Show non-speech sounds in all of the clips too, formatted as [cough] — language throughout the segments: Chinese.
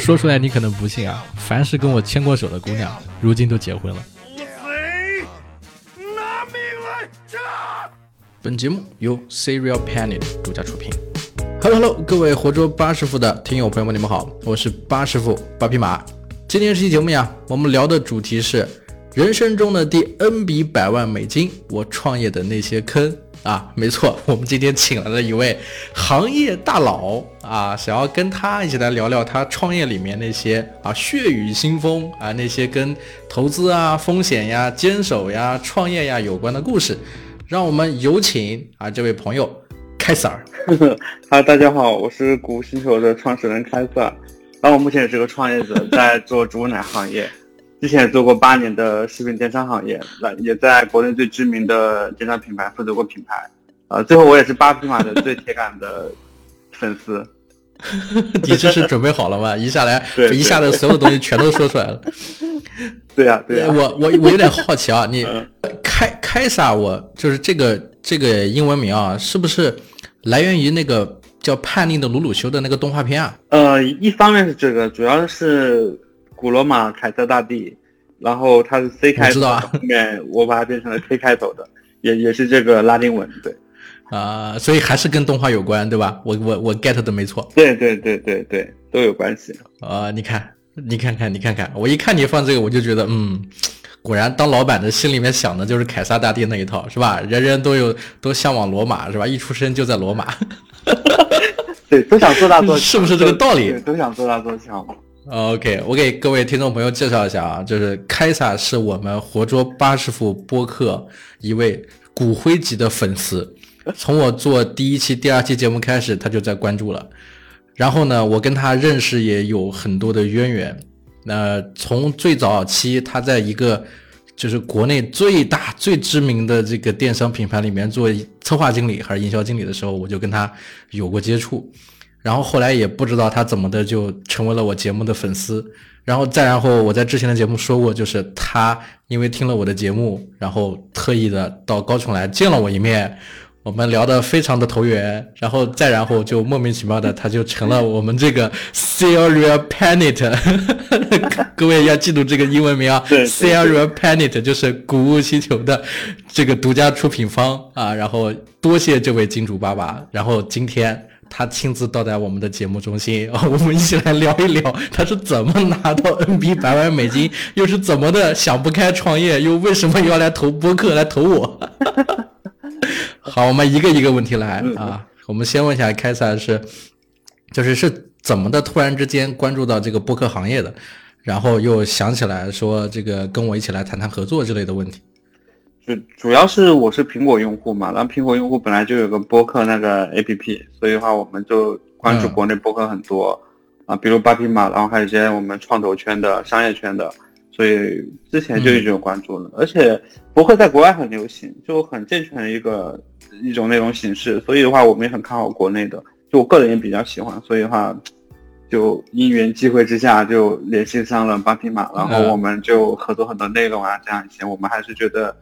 [laughs] 说出来你可能不信啊，凡是跟我牵过手的姑娘，如今都结婚了。拿命来本节目由 Serial Planet 独家出品。Hello Hello，各位活捉八师傅的听友朋友们，你们好，我是八师傅八匹马。今天这期节目呀，我们聊的主题是人生中的第 N 笔百万美金，我创业的那些坑。啊，没错，我们今天请来了一位行业大佬啊，想要跟他一起来聊聊他创业里面那些啊血雨腥风啊那些跟投资啊、风险呀、坚守呀、创业呀有关的故事。让我们有请啊这位朋友凯撒尔。哈，[laughs] 大家好，我是谷星球的创始人凯瑟尔，然后我目前也是个创业者，在做猪奶行业。之前也做过八年的食品电商行业，那也在国内最知名的电商品牌负责过品牌，呃，最后我也是八匹马的最铁杆的粉丝。[laughs] 你这是准备好了吗？一下来，一下子所有东西全都说出来了。[laughs] 对呀，对呀。我我我有点好奇啊，[laughs] 你开开啥？我就是这个这个英文名啊，是不是来源于那个叫叛逆的鲁鲁修的那个动画片啊？呃，一方面是这个，主要是。古罗马凯撒大帝，然后它是 C 开头，后面我把它变成了 K 开头的，也也是这个拉丁文，对，啊，所以还是跟动画有关，对吧？我我我 get 的没错，对对对对对，都有关系啊！你看，你看看，你看看，我一看你放这个，我就觉得，嗯，果然当老板的心里面想的就是凯撒大帝那一套，是吧？人人都有都向往罗马，是吧？一出生就在罗马，[laughs] 对，都想做大做强，是不是这个道理？都想做大做强。OK，我给各位听众朋友介绍一下啊，就是凯撒是我们活捉八师傅播客一位骨灰级的粉丝，从我做第一期、第二期节目开始，他就在关注了。然后呢，我跟他认识也有很多的渊源。那从最早期他在一个就是国内最大、最知名的这个电商品牌里面做策划经理还是营销经理的时候，我就跟他有过接触。然后后来也不知道他怎么的就成为了我节目的粉丝，然后再然后我在之前的节目说过，就是他因为听了我的节目，然后特意的到高雄来见了我一面，我们聊得非常的投缘，然后再然后就莫名其妙的他就成了我们这个 Serial Planet，[laughs] 各位要记住这个英文名啊，Serial Planet 就是谷物星球的这个独家出品方啊，然后多谢这位金主爸爸，然后今天。他亲自到达我们的节目中心，[laughs] 我们一起来聊一聊他是怎么拿到 N B 百万美金，[laughs] 又是怎么的想不开创业，又为什么要来投播客来投我？[laughs] 好，我们一个一个问题来啊。我们先问一下凯撒是，就是是怎么的突然之间关注到这个播客行业的，然后又想起来说这个跟我一起来谈谈合作之类的问题。主主要是我是苹果用户嘛，然后苹果用户本来就有个播客那个 A P P，所以的话我们就关注国内播客很多啊，比如八匹马，然后还有一些我们创投圈的、商业圈的，所以之前就一直有关注了。而且播客在国外很流行，就很健全的一个一种内容形式，所以的话我们也很看好国内的，就我个人也比较喜欢，所以的话就因缘际会之下就联系上了八匹马，然后我们就合作很多内容啊，这样一些我们还是觉得。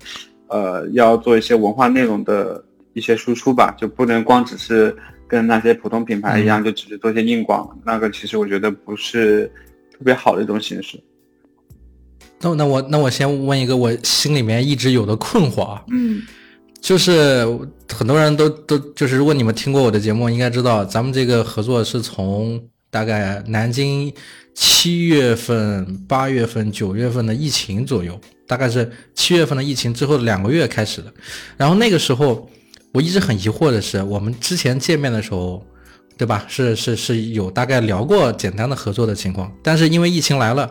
呃，要做一些文化内容的一些输出吧，就不能光只是跟那些普通品牌一样，就只是做些硬广，那个其实我觉得不是特别好的一种形式。那那我那我先问一个我心里面一直有的困惑啊，嗯，就是很多人都都就是如果你们听过我的节目，应该知道咱们这个合作是从大概南京七月份、八月份、九月份的疫情左右。大概是七月份的疫情之后两个月开始的，然后那个时候我一直很疑惑的是，我们之前见面的时候，对吧？是是是有大概聊过简单的合作的情况，但是因为疫情来了，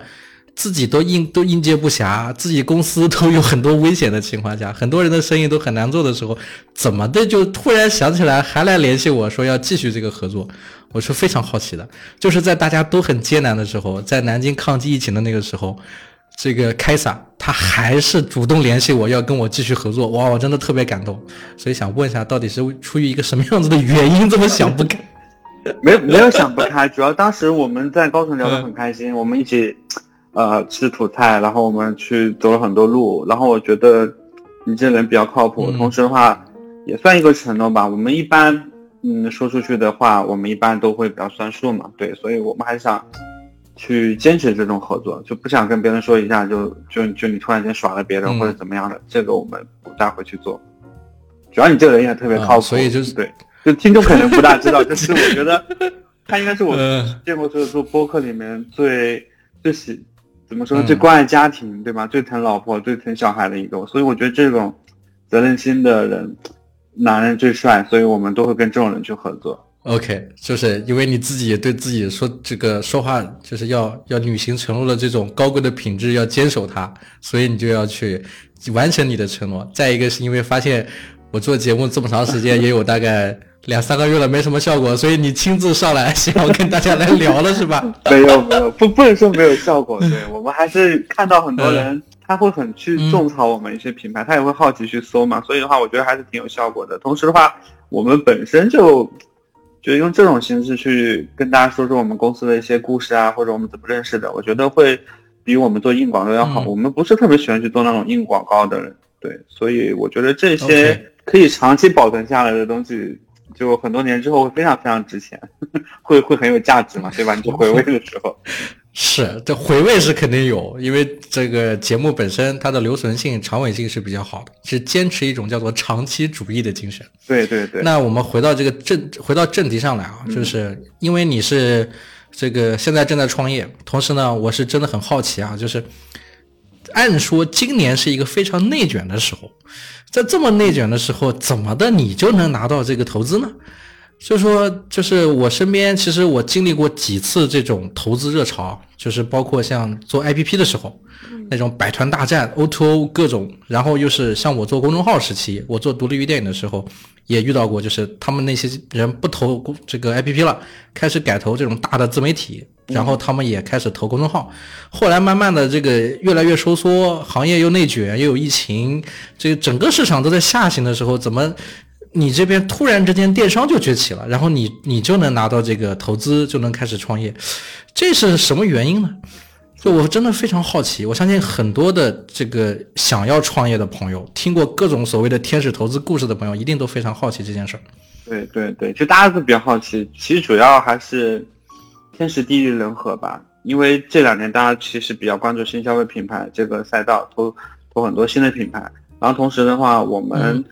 自己都应都应接不暇，自己公司都有很多危险的情况下，很多人的生意都很难做的时候，怎么的就突然想起来还来联系我说要继续这个合作？我是非常好奇的，就是在大家都很艰难的时候，在南京抗击疫情的那个时候。这个凯撒他还是主动联系我要跟我继续合作，哇，我真的特别感动，所以想问一下，到底是出于一个什么样子的原因这么想不开？没没有想不开，主要当时我们在高层聊得很开心，我们一起呃吃土菜，然后我们去走了很多路，然后我觉得你这人比较靠谱，同时的话也算一个承诺吧。我们一般嗯说出去的话，我们一般都会比较算数嘛，对，所以我们还是想。去坚持这种合作，就不想跟别人说一下就就就你突然间耍了别人或者怎么样的，这个我们不大会去做。主要你这个人也特别靠谱，所以就是对，就听众可能不大知道，[laughs] 就是我觉得他应该是我见过所有做播客里面最最喜怎么说最关爱家庭对吧？最疼老婆、最疼小孩的一个，所以我觉得这种责任心的人，男人最帅，所以我们都会跟这种人去合作。OK，就是因为你自己也对自己说这个说话就是要要履行承诺的这种高贵的品质要坚守它，所以你就要去完成你的承诺。再一个是因为发现我做节目这么长时间，也有大概两三个月了，没什么效果，所以你亲自上来想要跟大家来聊了，是吧？[laughs] 没有没有，不不能说没有效果，对我们还是看到很多人他会很去种草我们一些品牌，他也会好奇去搜嘛，所以的话我觉得还是挺有效果的。同时的话，我们本身就。就用这种形式去跟大家说说我们公司的一些故事啊，或者我们怎么认识的，我觉得会比我们做硬广告要好。我们不是特别喜欢去做那种硬广告的人，对，所以我觉得这些可以长期保存下来的东西，就很多年之后会非常非常值钱，会会很有价值嘛，对吧？你做回味的时候。[laughs] 是，这回味是肯定有，因为这个节目本身它的留存性、长尾性是比较好的，是坚持一种叫做长期主义的精神。对对对。那我们回到这个正，回到正题上来啊，就是因为你是这个现在正在创业，同时呢，我是真的很好奇啊，就是按说今年是一个非常内卷的时候，在这么内卷的时候，怎么的你就能拿到这个投资呢？就说，就是我身边，其实我经历过几次这种投资热潮，就是包括像做 APP 的时候，那种百团大战，O2O 各种，然后又是像我做公众号时期，我做独立于电影的时候，也遇到过，就是他们那些人不投这个 APP 了，开始改投这种大的自媒体，然后他们也开始投公众号，后来慢慢的这个越来越收缩，行业又内卷，又有疫情，这个整个市场都在下行的时候，怎么？你这边突然之间电商就崛起了，然后你你就能拿到这个投资，就能开始创业，这是什么原因呢？就我真的非常好奇，我相信很多的这个想要创业的朋友，听过各种所谓的天使投资故事的朋友，一定都非常好奇这件事儿。对对对，就大家都比较好奇，其实主要还是天时地利人和吧。因为这两年大家其实比较关注新消费品牌这个赛道，投投很多新的品牌，然后同时的话，我们。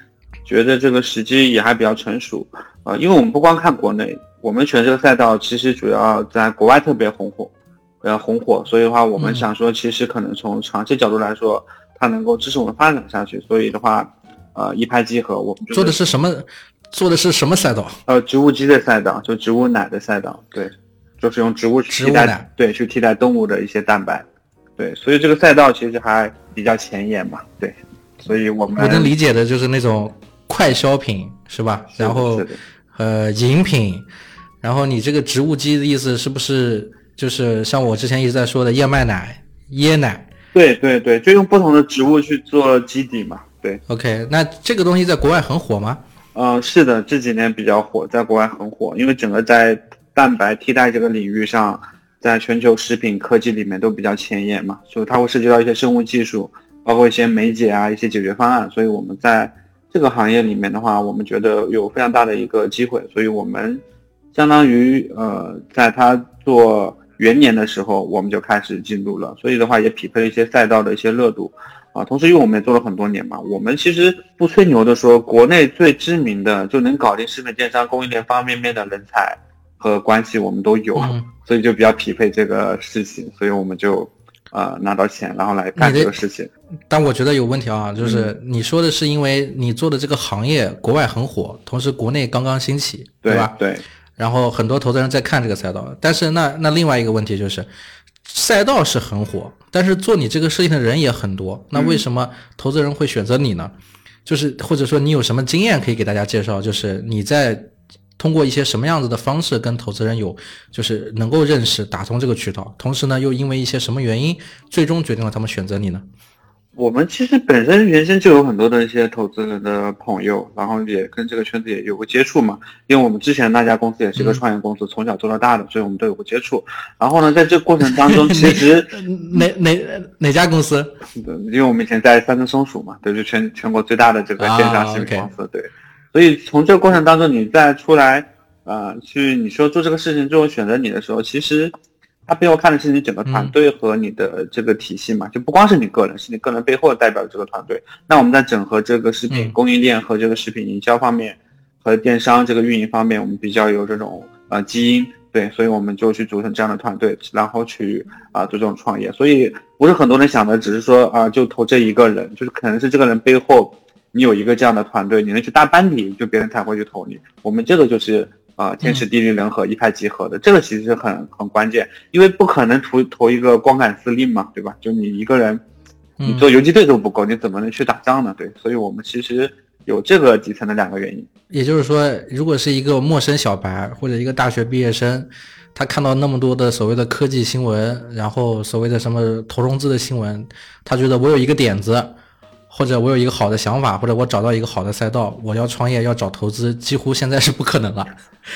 觉得这个时机也还比较成熟，啊，因为我们不光看国内，我们选这个赛道其实主要在国外特别红火，呃，红火，所以的话，我们想说，其实可能从长期角度来说，它能够支持我们发展下去，所以的话，呃，一拍即合。我们做的是什么？做的是什么赛道？呃，植物基的赛道，就植物奶的赛道，对，就是用植物替代，对，去替代动物的一些蛋白，对，所以这个赛道其实还比较前沿嘛，对，所以我们我能理解的就是那种。快消品是吧？然后，呃，饮品，然后你这个植物基的意思是不是就是像我之前一直在说的燕麦奶、椰奶？对对对，就用不同的植物去做基底嘛。对，OK，那这个东西在国外很火吗？嗯，是的，这几年比较火，在国外很火，因为整个在蛋白替代这个领域上，在全球食品科技里面都比较前沿嘛，所以它会涉及到一些生物技术，包括一些酶解啊，一些解决方案，所以我们在。这个行业里面的话，我们觉得有非常大的一个机会，所以我们相当于呃，在他做元年的时候，我们就开始进入了，所以的话也匹配了一些赛道的一些热度啊。同时，因为我们也做了很多年嘛，我们其实不吹牛的说，国内最知名的就能搞定食品电商供应链方方面面的人才和关系，我们都有，所以就比较匹配这个事情，所以我们就。呃，拿到钱，然后来干这个事情。但我觉得有问题啊，就是你说的是因为你做的这个行业国外很火，同时国内刚刚兴起，对吧？对。然后很多投资人在看这个赛道，但是那那另外一个问题就是，赛道是很火，但是做你这个事情的人也很多，那为什么投资人会选择你呢？就是或者说你有什么经验可以给大家介绍？就是你在。通过一些什么样子的方式跟投资人有，就是能够认识打通这个渠道，同时呢，又因为一些什么原因，最终决定了他们选择你呢？我们其实本身原先就有很多的一些投资人的朋友，然后也跟这个圈子也有过接触嘛。因为我们之前那家公司也是一个创业公司，从小做到大的，所以我们都有过接触。然后呢，在这个过程当中，[laughs] 其实哪哪哪家公司？因为我们以前在三只松鼠嘛，对，就全全国最大的这个电商食品公司，对。所以从这个过程当中，你再出来，呃，去你说做这个事情，最后选择你的时候，其实他背后看的是你整个团队和你的这个体系嘛，就不光是你个人，是你个人背后代表这个团队。那我们在整合这个食品供应链和这个食品营销方面，和电商这个运营方面，我们比较有这种呃基因，对，所以我们就去组成这样的团队，然后去啊做这种创业。所以不是很多人想的，只是说啊就投这一个人，就是可能是这个人背后你有一个这样的团队，你能去搭班底，就别人才会去投你。我们这个就是。啊，天时地利人和，一拍即合的，这个其实很很关键，因为不可能投投一个光杆司令嘛，对吧？就你一个人，你做游击队都不够，你怎么能去打仗呢？对，所以我们其实有这个底层的两个原因。也就是说，如果是一个陌生小白或者一个大学毕业生，他看到那么多的所谓的科技新闻，然后所谓的什么投融资的新闻，他觉得我有一个点子。或者我有一个好的想法，或者我找到一个好的赛道，我要创业要找投资，几乎现在是不可能了。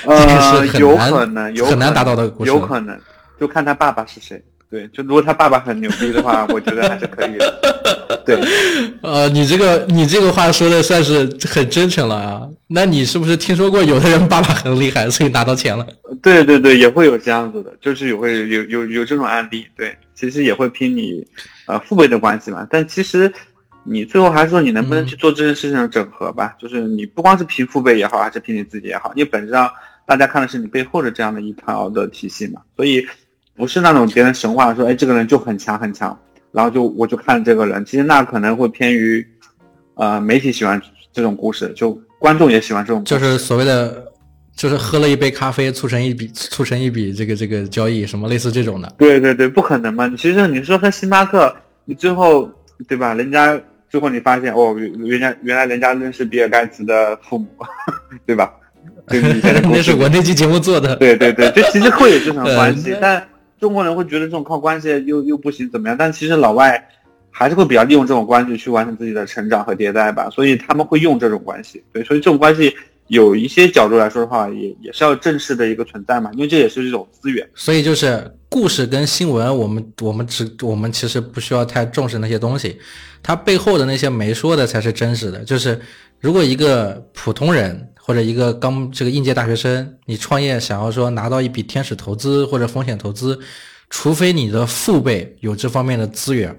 呃，有可能，很难达到的。有可能，就看他爸爸是谁。对，就如果他爸爸很牛逼的话，我觉得还是可以的。对，[laughs] 呃，你这个你这个话说的算是很真诚了啊。那你是不是听说过有的人爸爸很厉害，所以拿到钱了？[laughs] 对对对，也会有这样子的，就是也会有有有这种案例。对，其实也会拼你呃父辈的关系嘛，但其实。你最后还是说你能不能去做这件事情的整合吧？就是你不光是凭父辈也好，还是凭你自己也好，因为本质上大家看的是你背后的这样的一套的体系嘛。所以不是那种别人神话说，哎，这个人就很强很强，然后就我就看这个人。其实那可能会偏于，呃，媒体喜欢这种故事，就观众也喜欢这种。就是所谓的，就是喝了一杯咖啡促成一笔促成一笔这个这个交易，什么类似这种的。对对对，不可能嘛！其实你说和星巴克，你最后对吧？人家。最后你发现哦，原来原来人家认识比尔盖茨的父母，[laughs] 对吧？[laughs] 那是我那期节目做的。对对对，这其实会有这种 [laughs] 关系，但中国人会觉得这种靠关系又又不行怎么样？但其实老外还是会比较利用这种关系去完成自己的成长和迭代吧，所以他们会用这种关系。对，所以这种关系。有一些角度来说的话，也也是要正视的一个存在嘛，因为这也是一种资源。所以就是故事跟新闻，我们我们只我们其实不需要太重视那些东西，它背后的那些没说的才是真实的。就是如果一个普通人或者一个刚这个应届大学生，你创业想要说拿到一笔天使投资或者风险投资，除非你的父辈有这方面的资源，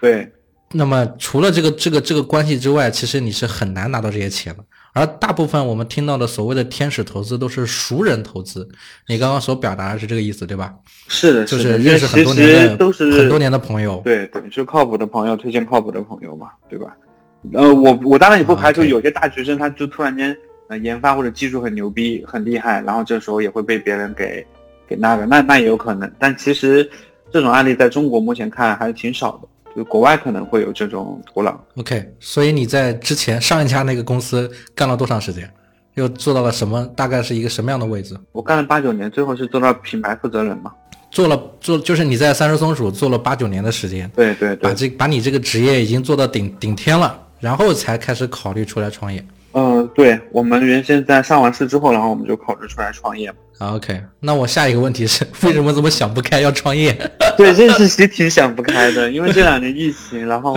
对，那么除了这个这个这个关系之外，其实你是很难拿到这些钱的。而大部分我们听到的所谓的天使投资都是熟人投资，你刚刚所表达的是这个意思对吧？是的，就是认识很多年的都是很多年的朋友，对对，是靠谱的朋友推荐靠谱的朋友嘛，对吧？呃，我我当然也不排除有些大学生他就突然间呃研发或者技术很牛逼很厉害，然后这时候也会被别人给给那个，那那也有可能，但其实这种案例在中国目前看还是挺少的。就国外可能会有这种土壤。OK，所以你在之前上一家那个公司干了多长时间？又做到了什么？大概是一个什么样的位置？我干了八九年，最后是做到品牌负责人嘛。做了做就是你在三只松鼠做了八九年的时间。对对对。把这把你这个职业已经做到顶顶天了，然后才开始考虑出来创业。嗯，对，我们原先在上完市之后，然后我们就考虑出来创业。OK，那我下一个问题是，为什么这么想不开要创业？[laughs] 对，这是其实挺想不开的，因为这两年疫情，然后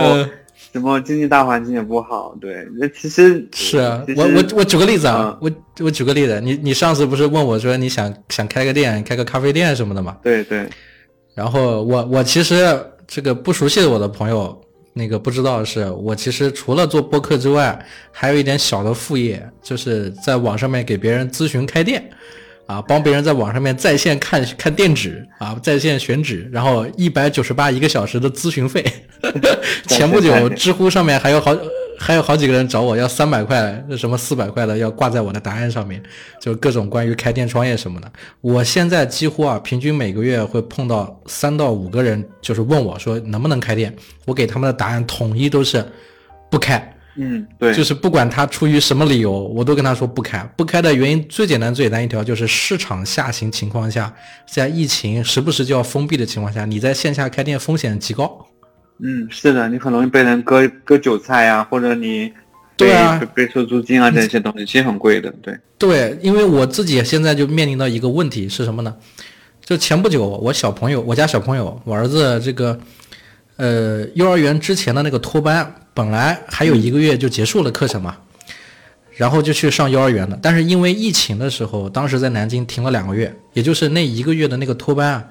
什么经济大环境也不好。对，那其实是啊，我我我举个例子啊，我我举个例子，你你上次不是问我说你想想开个店，开个咖啡店什么的嘛？对对。然后我我其实这个不熟悉的我的朋友。那个不知道是我其实除了做播客之外，还有一点小的副业，就是在网上面给别人咨询开店，啊，帮别人在网上面在线看看店址啊，在线选址，然后一百九十八一个小时的咨询费。[laughs] 前不久知乎上面还有好。还有好几个人找我要三百块，什么四百块的要挂在我的答案上面，就各种关于开店创业什么的。我现在几乎啊，平均每个月会碰到三到五个人，就是问我说能不能开店。我给他们的答案统一都是不开。嗯，对，就是不管他出于什么理由，我都跟他说不开。不开的原因最简单最简单一条就是市场下行情况下，在疫情时不时就要封闭的情况下，你在线下开店风险极高。嗯，是的，你很容易被人割割韭菜呀，或者你对啊被收租金啊这些东西，其实很贵的。对对，因为我自己现在就面临到一个问题是什么呢？就前不久我小朋友，我家小朋友，我儿子这个呃幼儿园之前的那个托班，本来还有一个月就结束了课程嘛，然后就去上幼儿园了。但是因为疫情的时候，当时在南京停了两个月，也就是那一个月的那个托班啊。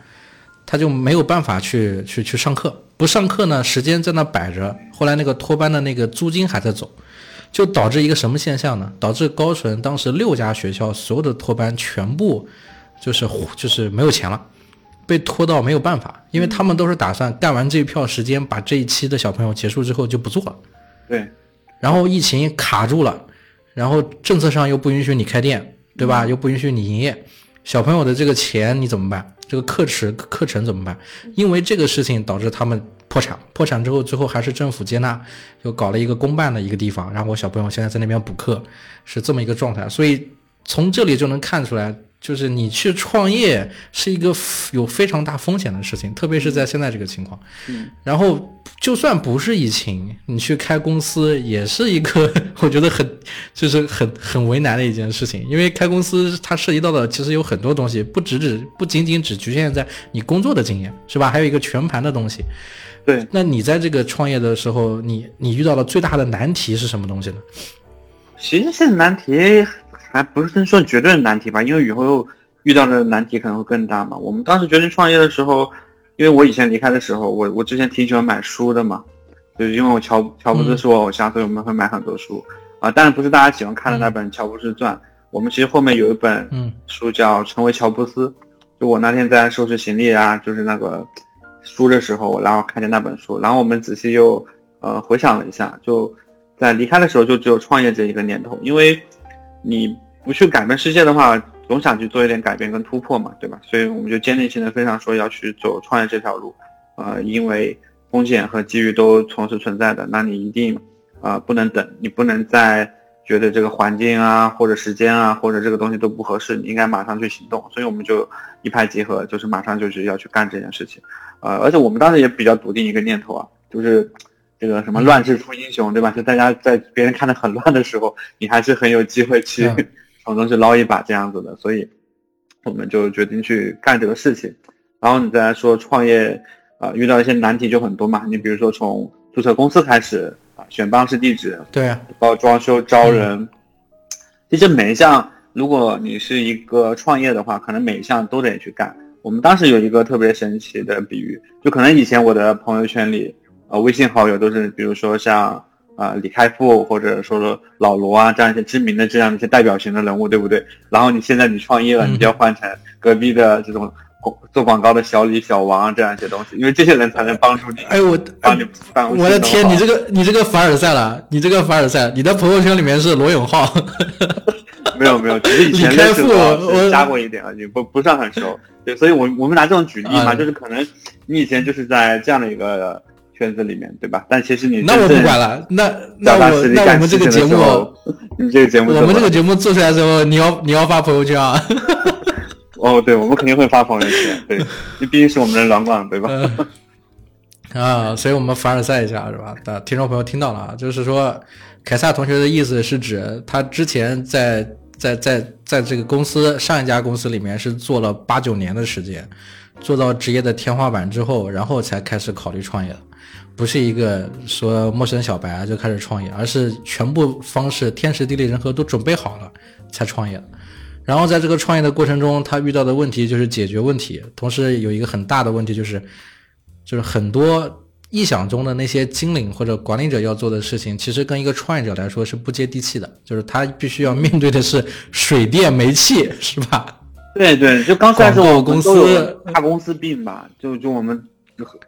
他就没有办法去去去上课，不上课呢，时间在那摆着，后来那个托班的那个租金还在走，就导致一个什么现象呢？导致高淳当时六家学校所有的托班全部就是就是没有钱了，被拖到没有办法，因为他们都是打算干完这一票时间，把这一期的小朋友结束之后就不做了。对，然后疫情卡住了，然后政策上又不允许你开店，对吧？又不允许你营业，小朋友的这个钱你怎么办？这个课时课程怎么办？因为这个事情导致他们破产，破产之后最后还是政府接纳，又搞了一个公办的一个地方，然后我小朋友现在在那边补课，是这么一个状态。所以从这里就能看出来。就是你去创业是一个有非常大风险的事情，特别是在现在这个情况。嗯，然后就算不是疫情，你去开公司也是一个 [laughs] 我觉得很就是很很为难的一件事情，因为开公司它涉及到的其实有很多东西，不只只不仅仅只局限在你工作的经验，是吧？还有一个全盘的东西。对，那你在这个创业的时候，你你遇到的最大的难题是什么东西呢？其实现在难题。还不是说绝对的难题吧，因为以后遇到的难题可能会更大嘛。我们当时决定创业的时候，因为我以前离开的时候，我我之前挺喜欢买书的嘛，就是因为我乔乔布斯是我偶像，所以我们会买很多书啊。当然不是大家喜欢看的那本《乔布斯传》，我们其实后面有一本书叫《成为乔布斯》，就我那天在收拾行李啊，就是那个书的时候，然后看见那本书，然后我们仔细又呃回想了一下，就在离开的时候就只有创业这一个念头，因为你。不去改变世界的话，总想去做一点改变跟突破嘛，对吧？所以我们就坚定性的非常说要去走创业这条路，呃，因为风险和机遇都同时存在的，那你一定啊不能等，你不能再觉得这个环境啊或者时间啊或者这个东西都不合适，你应该马上去行动。所以我们就一拍即合，就是马上就是要去干这件事情，呃，而且我们当时也比较笃定一个念头啊，就是这个什么乱世出英雄，对吧？就大家在别人看的很乱的时候，你还是很有机会去。从中去捞一把这样子的，所以我们就决定去干这个事情。然后你再来说创业啊，遇到一些难题就很多嘛。你比如说从注册公司开始啊，选办公室地址，对，包括装修、招人，其实每一项，如果你是一个创业的话，可能每一项都得去干。我们当时有一个特别神奇的比喻，就可能以前我的朋友圈里，呃，微信好友都是，比如说像。啊，李开复或者说说老罗啊，这样一些知名的这样一些代表型的人物，对不对？然后你现在你创业了，你就要换成隔壁的这种做广告的小李、小王这样一些东西，因为这些人才能帮助你。哎，我帮你办我的天，你这个你这个凡尔赛了，你这个凡尔赛，你的朋友圈里面是罗永浩。没 [laughs] 有没有，只是以前认识我加过一点而已，不不算很熟。对，所以我我们拿这种举例嘛，就是可能你以前就是在这样的一个。圈子里面对吧？但其实你那我不管了。那那我那我们这个节目，你这个节目，我们这个节目做出来之后，你要你要发朋友圈啊？[laughs] 哦，对，我们肯定会发朋友圈。对，你毕竟是我们的软广，对吧？啊，所以我们凡尔赛一下是吧？的听众朋友听到了啊，就是说凯撒同学的意思是指他之前在在在在这个公司上一家公司里面是做了八九年的时间，做到职业的天花板之后，然后才开始考虑创业的。不是一个说陌生小白啊就开始创业，而是全部方式天时地利人和都准备好了才创业。然后在这个创业的过程中，他遇到的问题就是解决问题，同时有一个很大的问题就是，就是很多臆想中的那些经理或者管理者要做的事情，其实跟一个创业者来说是不接地气的，就是他必须要面对的是水电煤气，是吧？对对，就刚开始我公司大公司病吧，就就我们。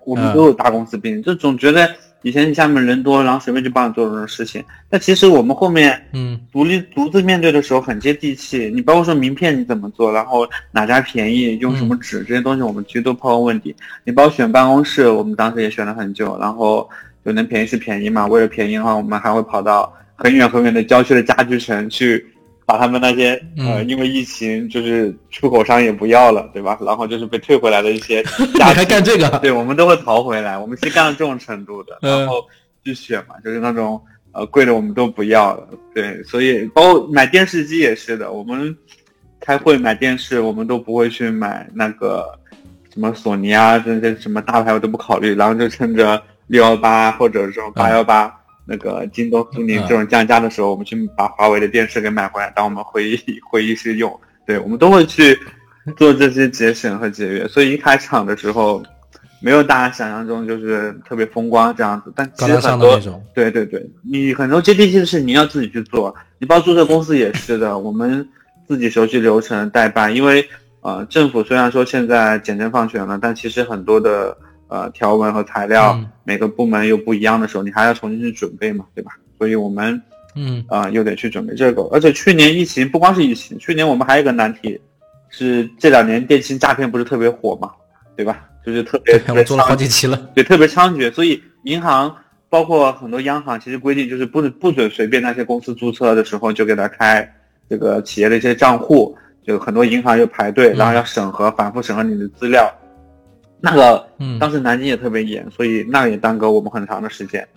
我们都有大公司病，就总觉得以前你下面人多，然后随便就帮你做这种事情。但其实我们后面，嗯，独立独自面对的时候很接地气。你包括说名片你怎么做，然后哪家便宜，用什么纸这些东西，我们其实都抛问问题。你包括选办公室，我们当时也选了很久，然后就能便宜是便宜嘛。为了便宜的话，我们还会跑到很远很远的郊区的家具城去。把他们那些呃，因为疫情就是出口商也不要了，对吧？然后就是被退回来的一些，[laughs] 你还干这个？对，我们都会淘回来。我们是干到这种程度的，然后去选嘛，就是那种呃贵的我们都不要了。对，所以包括买电视机也是的，我们开会买电视，我们都不会去买那个什么索尼啊这些什么大牌我都不考虑，然后就趁着六幺八或者说八幺八。那个京东、苏宁这种降价的时候，我们去把华为的电视给买回来，当我们会议会议室用。对，我们都会去做这些节省和节约，所以一开场的时候，没有大家想象中就是特别风光这样子。但其实很多，对对对，你很多接地气的事你要自己去做。你包括注册公司也是的，我们自己熟悉流程代办，因为呃，政府虽然说现在简政放权了，但其实很多的呃条文和材料，每个部门又不一样的时候，你还要重新去准备嘛，对吧？所以我们。嗯啊，又得去准备这个，而且去年疫情不光是疫情，去年我们还有一个难题，是这两年电信诈骗不是特别火嘛，对吧？就是特别我做了好几期了，对，特别猖獗，所以银行包括很多央行其实规定就是不不准随便那些公司注册的时候就给他开这个企业的一些账户，就很多银行又排队，然后要审核，反复审核你的资料，那个嗯当时南京也特别严，所以那个也耽搁我们很长的时间。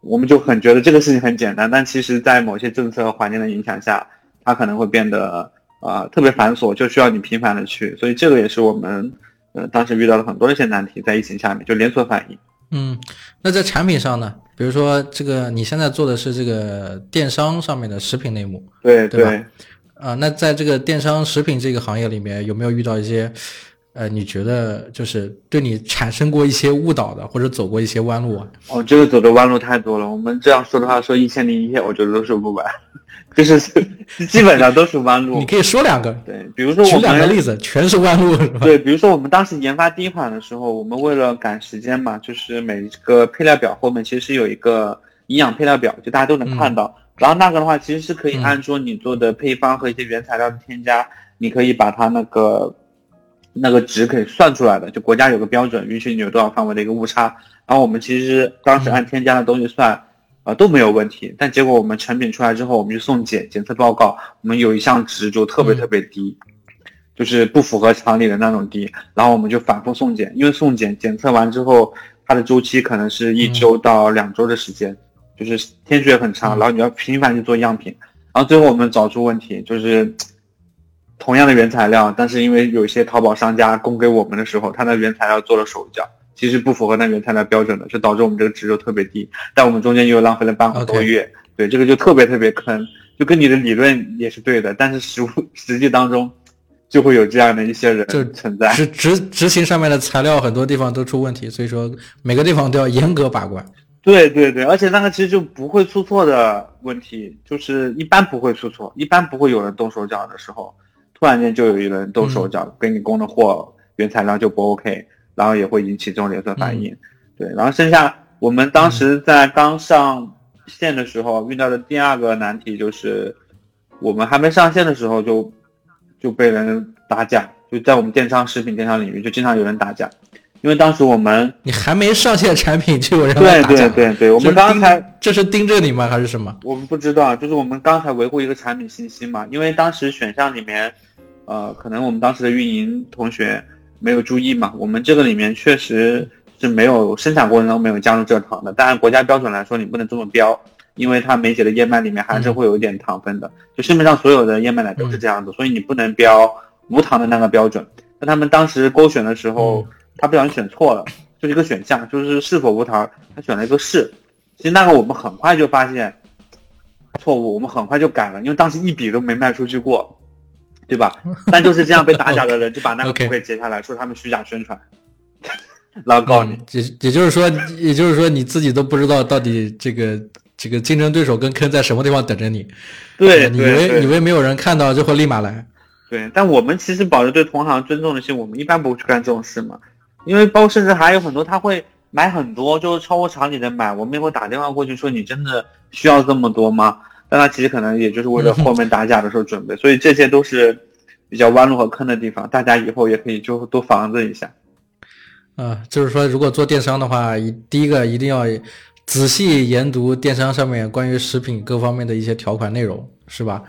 我们就很觉得这个事情很简单，但其实，在某些政策环境的影响下，它可能会变得呃特别繁琐，就需要你频繁的去。所以这个也是我们呃当时遇到了很多的一些难题，在疫情下面就连锁反应。嗯，那在产品上呢？比如说这个你现在做的是这个电商上面的食品类目，对对吧？啊，那在这个电商食品这个行业里面，有没有遇到一些？呃，你觉得就是对你产生过一些误导的，或者走过一些弯路啊？哦，这个走的弯路太多了。我们这样说的话，说一千零一夜，我觉得都说不完，[laughs] 就是 [laughs] 基本上都是弯路。你可以说两个，对，比如说举两个例子，全是弯路，是吧？对，比如说我们当时研发第一款的时候，我们为了赶时间嘛，就是每一个配料表后面其实是有一个营养配料表，就大家都能看到。然后那个的话，其实是可以按说你做的配方和一些原材料的添加，你可以把它那个。那个值可以算出来的，就国家有个标准，允许你有多少范围的一个误差。然后我们其实当时按添加的东西算，啊都没有问题。但结果我们成品出来之后，我们去送检检测报告，我们有一项值就特别特别低，就是不符合常理的那种低。然后我们就反复送检，因为送检检测完之后，它的周期可能是一周到两周的时间，就是天数也很长。然后你要频繁去做样品，然后最后我们找出问题就是。同样的原材料，但是因为有一些淘宝商家供给我们的时候，他的原材料做了手脚，其实不符合那原材料标准的，就导致我们这个值就特别低。但我们中间又浪费了半个多月，对这个就特别特别坑，就跟你的理论也是对的，但是实物实际当中就会有这样的一些人就存在。执执执行上面的材料很多地方都出问题，所以说每个地方都要严格把关。对对对，而且那个其实就不会出错的问题，就是一般不会出错，一般不会有人动手脚的时候。突然间就有一轮动手脚，给你供的货原材料就不 OK，然后也会引起这种连锁反应。对，然后剩下我们当时在刚上线的时候遇到的第二个难题就是，我们还没上线的时候就就被人打假，就在我们电商食品电商领域就经常有人打假，因为当时我们你还没上线产品 [laughs] 就有人对对对对，我们刚才这是盯着你吗还是什么？我们不知道，就是我们刚才维护一个产品信息嘛，因为当时选项里面。呃，可能我们当时的运营同学没有注意嘛，我们这个里面确实是没有生产过程中没有加入蔗糖的。但按国家标准来说，你不能这么标，因为它梅姐的燕麦里面还是会有一点糖分的。就市面上所有的燕麦奶都是这样子，所以你不能标无糖的那个标准。那他们当时勾选的时候，他不小心选错了，就是一个选项，就是是否无糖，他选了一个是。其实那个我们很快就发现错误，我们很快就改了，因为当时一笔都没卖出去过。对吧？但就是这样被打假的人，[laughs] 就把那个图给截下来，说他们虚假宣传，然后告你。也也就是说，也就是说，你自己都不知道到底这个这个竞争对手跟坑在什么地方等着你。对，以为以为没有人看到就会立马来。对，但我们其实保持对同行尊重的心，我们一般不会去干这种事嘛。因为包甚至还有很多他会买很多，就是超过常理的买，我们也会打电话过去说：“你真的需要这么多吗？”但他其实可能也就是为了后面打假的时候准备，所以这些都是比较弯路和坑的地方，大家以后也可以就多防着一下。啊，就是说，如果做电商的话，一第一个一定要仔细研读电商上面关于食品各方面的一些条款内容，是吧？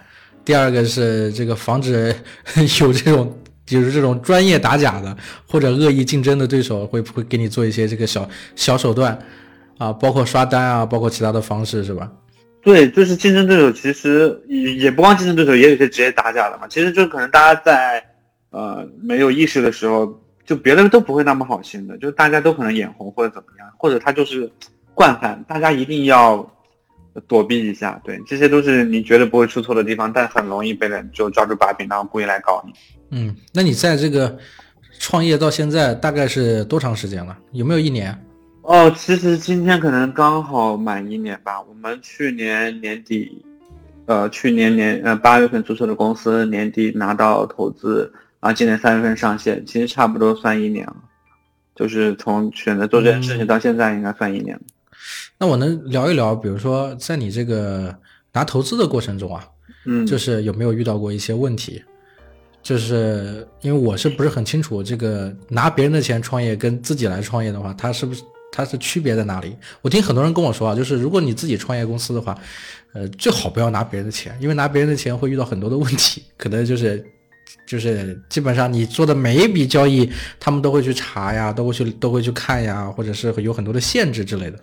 第二个是这个防止 [laughs] 有这种就是这种专业打假的或者恶意竞争的对手会不会给你做一些这个小小手段啊，包括刷单啊，包括其他的方式，是吧？对，就是竞争对手，其实也也不光竞争对手，也有些职业打假的嘛。其实就可能大家在呃没有意识的时候，就别人都不会那么好心的，就大家都可能眼红或者怎么样，或者他就是惯犯，大家一定要躲避一下。对，这些都是你绝对不会出错的地方，但很容易被人就抓住把柄，然后故意来搞你。嗯，那你在这个创业到现在大概是多长时间了？有没有一年？哦，其实今天可能刚好满一年吧。我们去年年底，呃，去年年呃八月份注册的公司，年底拿到投资，然后，今年三月份上线，其实差不多算一年了。就是从选择做这件事情到现在，应该算一年。那我能聊一聊，比如说在你这个拿投资的过程中啊，嗯，就是有没有遇到过一些问题？就是因为我是不是很清楚这个拿别人的钱创业跟自己来创业的话，它是不是它是区别在哪里？我听很多人跟我说啊，就是如果你自己创业公司的话，呃，最好不要拿别人的钱，因为拿别人的钱会遇到很多的问题，可能就是。就是基本上你做的每一笔交易，他们都会去查呀，都会去都会去看呀，或者是有很多的限制之类的。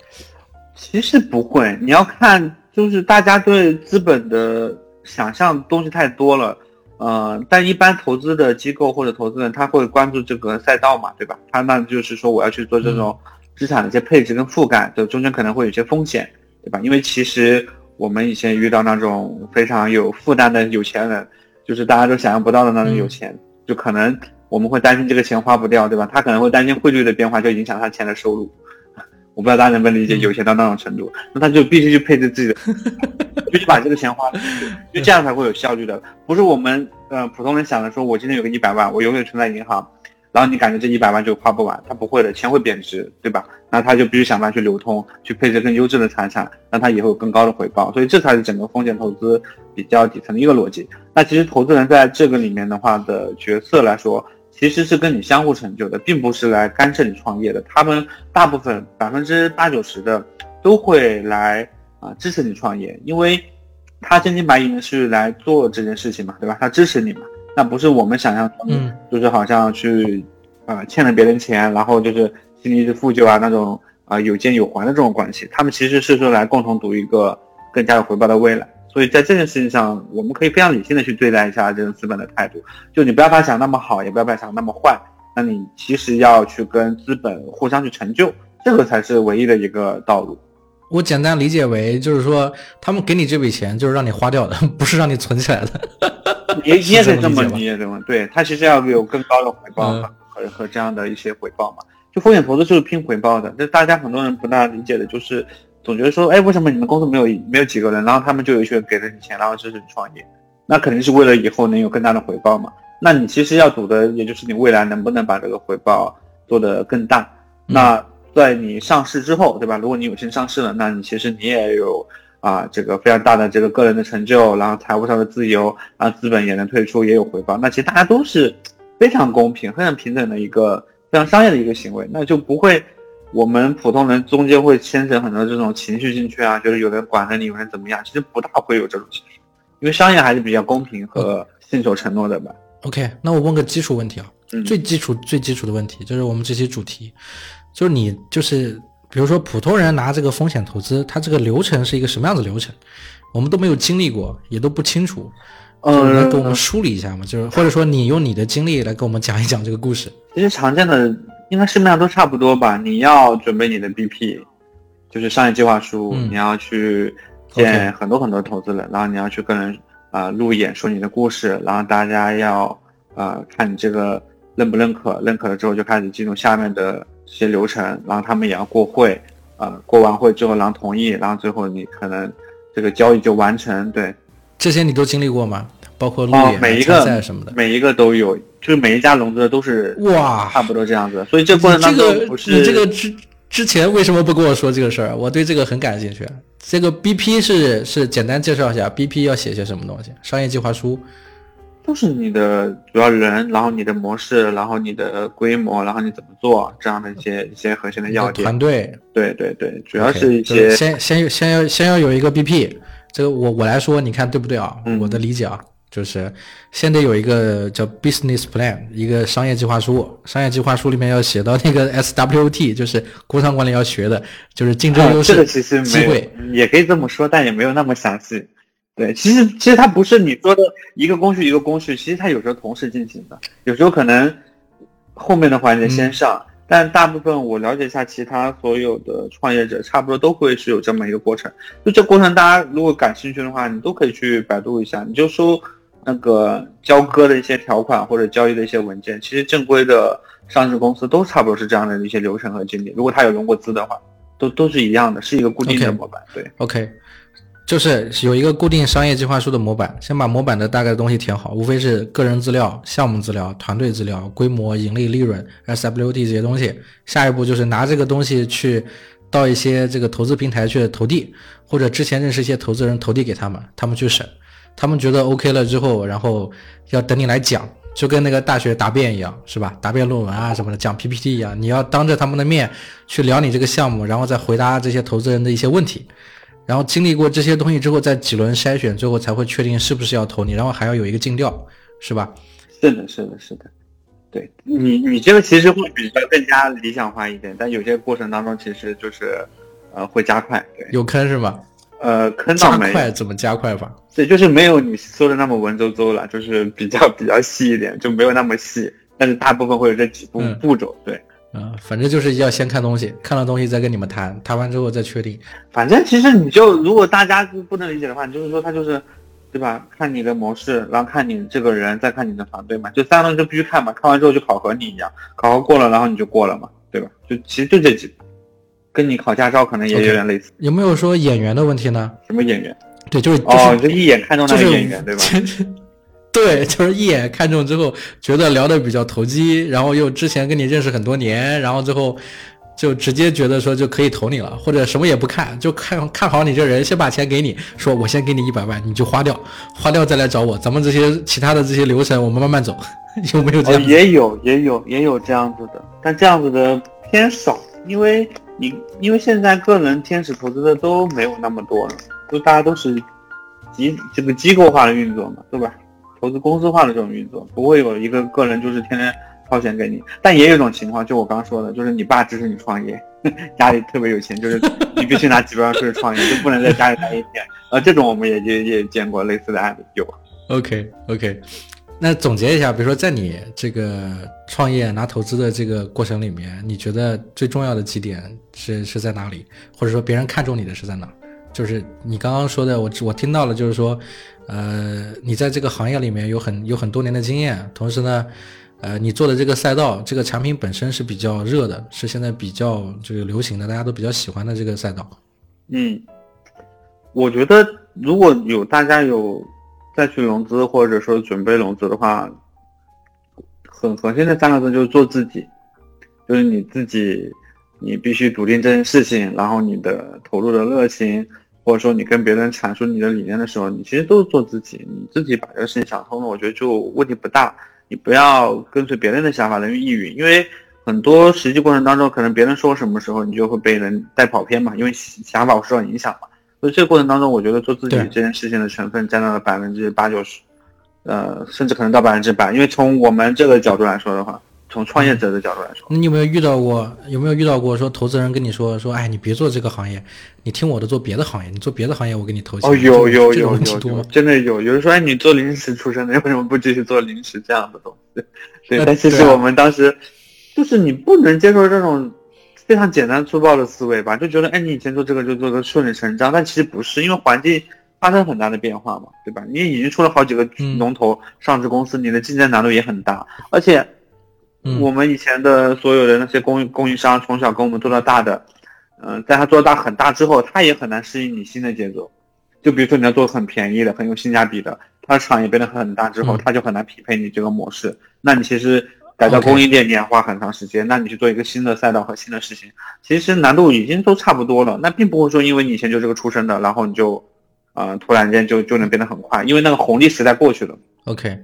其实不会，你要看，就是大家对资本的想象东西太多了，呃，但一般投资的机构或者投资人他会关注这个赛道嘛，对吧？他那就是说我要去做这种资产的一些配置跟覆盖，就中间可能会有些风险，对吧？因为其实我们以前遇到那种非常有负担的有钱人。就是大家都想象不到的那种有钱，就可能我们会担心这个钱花不掉，对吧？他可能会担心汇率的变化就影响他钱的收入。我不知道大家能不能理解有钱到那种程度，那他就必须去配置自己的，[laughs] 必须把这个钱花出去，就这样才会有效率的。不是我们呃普通人想的说，我今天有个一百万，我永远存在银行。然后你感觉这一百万就花不完，他不会的，钱会贬值，对吧？那他就必须想办法去流通，去配置更优质的财产，让他以后有更高的回报。所以这才是整个风险投资比较底层的一个逻辑。那其实投资人在这个里面的话的角色来说，其实是跟你相互成就的，并不是来干涉你创业的。他们大部分百分之八九十的都会来啊支持你创业，因为他真金白银的是来做这件事情嘛，对吧？他支持你嘛。那不是我们想象中，就是好像去，呃，欠了别人钱，然后就是心里一直负疚啊那种啊有借有还的这种关系。他们其实是说来共同赌一个更加有回报的未来。所以在这件事情上，我们可以非常理性的去对待一下这种资本的态度。就你不要把它想那么好，也不要把它想那么坏。那你其实要去跟资本互相去成就，这个才是唯一的一个道路。我简单理解为，就是说他们给你这笔钱，就是让你花掉的，[laughs] 不是让你存起来的。你 [laughs] 你也可以这么理解，对吗？对他其实要有更高的回报和和这样的一些回报嘛。就风险投资就是拼回报的，这大家很多人不大理解的，就是总觉得说，哎，为什么你们公司没有没有几个人，然后他们就有去给了你钱，然后支持你创业？那肯定是为了以后能有更大的回报嘛。那你其实要赌的，也就是你未来能不能把这个回报做得更大。那在你上市之后，对吧？如果你有幸上市了，那你其实你也有。啊，这个非常大的这个个人的成就，然后财务上的自由，然后资本也能退出，也有回报。那其实大家都是非常公平、非常平等的一个非常商业的一个行为，那就不会我们普通人中间会牵扯很多这种情绪进去啊，就是有人管着你，有人怎么样，其实不大会有这种情绪，因为商业还是比较公平和信守承诺的吧。OK，那我问个基础问题啊，嗯、最基础、最基础的问题就是我们这期主题，就是你就是。比如说，普通人拿这个风险投资，它这个流程是一个什么样的流程？我们都没有经历过，也都不清楚。嗯，来给我们梳理一下嘛，就是或者说你用你的经历来给我们讲一讲这个故事。其实常见的应该市面上都差不多吧。你要准备你的 BP，就是商业计划书，你要去见很多很多投资人，然后你要去跟人啊路演说你的故事，然后大家要呃看你这个认不认可，认可了之后就开始进入下面的。些流程，然后他们也要过会，呃，过完会之后，然后同意，然后最后你可能这个交易就完成。对，这些你都经历过吗？包括路演、每一个什么的，每一个都有，就是每一家融资的都是哇，差不多这样子。所以这过程当中不是你这个之之前为什么不跟我说这个事儿？我对这个很感兴趣。这个 BP 是是简单介绍一下，BP 要写些什么东西？商业计划书。都是你的主要人，然后你的模式，然后你的规模，然后你怎么做这样的一些一些核心的要点。团队，对对对，主要是一些先先先要先要有一个 BP，这个我我来说，你看对不对啊？我的理解啊，就是先得有一个叫 business plan，一个商业计划书。商业计划书里面要写到那个 SWOT，就是工商管理要学的，就是竞争优势、这个其实机会，也可以这么说，但也没有那么详细。对，其实其实它不是你说的一个工序一个工序，其实它有时候同时进行的，有时候可能后面的环节先上，但大部分我了解一下，其他所有的创业者差不多都会是有这么一个过程。就这过程，大家如果感兴趣的话，你都可以去百度一下，你就搜那个交割的一些条款或者交易的一些文件。其实正规的上市公司都差不多是这样的一些流程和经历。如果他有融过资的话，都都是一样的，是一个固定的模板。对，OK。就是有一个固定商业计划书的模板，先把模板的大概的东西填好，无非是个人资料、项目资料、团队资料、规模、盈利、利润、SWD 这些东西。下一步就是拿这个东西去到一些这个投资平台去投递，或者之前认识一些投资人投递给他们，他们去审，他们觉得 OK 了之后，然后要等你来讲，就跟那个大学答辩一样，是吧？答辩论文啊什么的，讲 PPT 一样，你要当着他们的面去聊你这个项目，然后再回答这些投资人的一些问题。然后经历过这些东西之后，再几轮筛选，最后才会确定是不是要投你，然后还要有一个尽调，是吧？是的，是的，是的。对你，你这个其实会比较更加理想化一点，但有些过程当中其实就是，呃，会加快。对，有坑是吗？呃，坑加快怎么加快法？对，就是没有你说的那么文绉绉了，[laughs] 就是比较比较细一点，就没有那么细，但是大部分会有这几步步骤。对。嗯，反正就是要先看东西，看了东西再跟你们谈，谈完之后再确定。反正其实你就如果大家不能理解的话，你就是说他就是，对吧？看你的模式，然后看你这个人，再看你的团队嘛，就三个东西就必须看嘛。看完之后就考核你一样，考核过了，然后你就过了嘛，对吧？就其实就这几，跟你考驾照可能也有点类似。有没有说演员的问题呢？什么演员？对，就是哦，就一眼看中那个演员，对吧？[laughs] 对，就是一眼看中之后，觉得聊得比较投机，然后又之前跟你认识很多年，然后最后就直接觉得说就可以投你了，或者什么也不看，就看看好你这人，先把钱给你，说我先给你一百万，你就花掉，花掉再来找我，咱们这些其他的这些流程我们慢慢走，[laughs] 有没有这样？也有，也有，也有这样子的，但这样子的偏少，因为你因为现在个人天使投资的都没有那么多了，就大家都是机这个机构化的运作嘛，对吧？投资公司化的这种运作，不会有一个个人就是天天掏钱给你，但也有一种情况，就我刚说的，就是你爸支持你创业，[laughs] 家里特别有钱，就是你必须拿几百万出去创业，就不能在家里待一天。呃，这种我们也也也见过类似的案例，有。OK OK，那总结一下，比如说在你这个创业拿投资的这个过程里面，你觉得最重要的几点是是在哪里？或者说别人看中你的是在哪？就是你刚刚说的，我我听到了，就是说。呃，你在这个行业里面有很有很多年的经验，同时呢，呃，你做的这个赛道，这个产品本身是比较热的，是现在比较这个流行的，大家都比较喜欢的这个赛道。嗯，我觉得如果有大家有再去融资或者说准备融资的话，很核心的三个字就是做自己，就是你自己，你必须笃定这件事情，然后你的投入的热情。或者说你跟别人阐述你的理念的时候，你其实都是做自己，你自己把这个事情想通了，我觉得就问题不大。你不要跟随别人的想法人云亦云，因为很多实际过程当中，可能别人说什么时候，你就会被人带跑偏嘛，因为想法受到影响嘛。所以这个过程当中，我觉得做自己这件事情的成分占到了百分之八九十，呃，甚至可能到百分之百。因为从我们这个角度来说的话。从创业者的角度来说，那你有没有遇到过？有没有遇到过说投资人跟你说说，哎，你别做这个行业，你听我的，做别的行业，你做别的行业，我给你投钱。哦，有有有有，真的有。有人说，哎，你做零食出身的，[laughs] 为什么不继续做零食这样的东西？[laughs] 对，但其实我们当时就是你不能接受这种非常简单粗暴的思维吧？就觉得，哎，你以前做这个就做的顺理成章，但其实不是，因为环境发生很大的变化嘛，对吧？你已经出了好几个龙头上市公司，你的竞争难度也很大，而且。我们以前的所有的那些供供应商，从小跟我们做到大的，嗯，在他做大很大之后，他也很难适应你新的节奏。就比如说你要做很便宜的、很有性价比的，他的厂也变得很大之后，他就很难匹配你这个模式。那你其实改造供应链，你要花很长时间。那你去做一个新的赛道和新的事情，其实难度已经都差不多了。那并不会说因为你以前就这个出身的，然后你就，呃，突然间就就能变得很快，因为那个红利时代过去了。OK，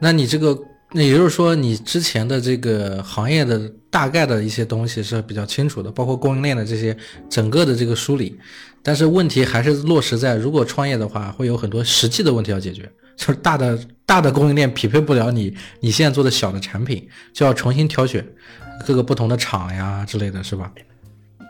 那你这个。那也就是说，你之前的这个行业的大概的一些东西是比较清楚的，包括供应链的这些整个的这个梳理。但是问题还是落实在，如果创业的话，会有很多实际的问题要解决，就是大的大的供应链匹配不了你你现在做的小的产品，就要重新挑选各个不同的厂呀之类的是吧？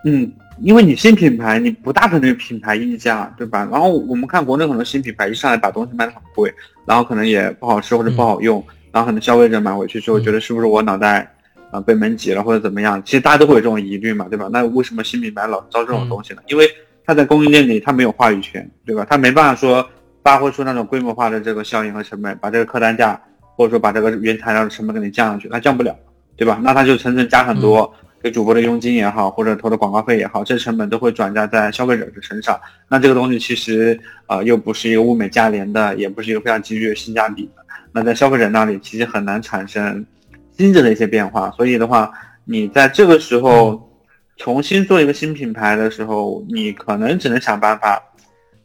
嗯，因为你新品牌，你不大可能有品牌溢价，对吧？然后我们看国内很多新品牌一上来把东西卖的很贵，然后可能也不好吃或者不好用。然后可能消费者买回去之后，觉得是不是我脑袋啊被门挤了或者怎么样，其实大家都会有这种疑虑嘛，对吧？那为什么新品牌老招这种东西呢？因为它在供应链里它没有话语权，对吧？它没办法说发挥出那种规模化的这个效应和成本，把这个客单价或者说把这个原材料的成本给你降上去，它降不了，对吧？那它就层层加很多。给主播的佣金也好，或者投的广告费也好，这成本都会转嫁在消费者的身上。那这个东西其实啊，又不是一个物美价廉的，也不是一个非常极具性价比的。那在消费者那里，其实很难产生新的一些变化。所以的话，你在这个时候重新做一个新品牌的时候，你可能只能想办法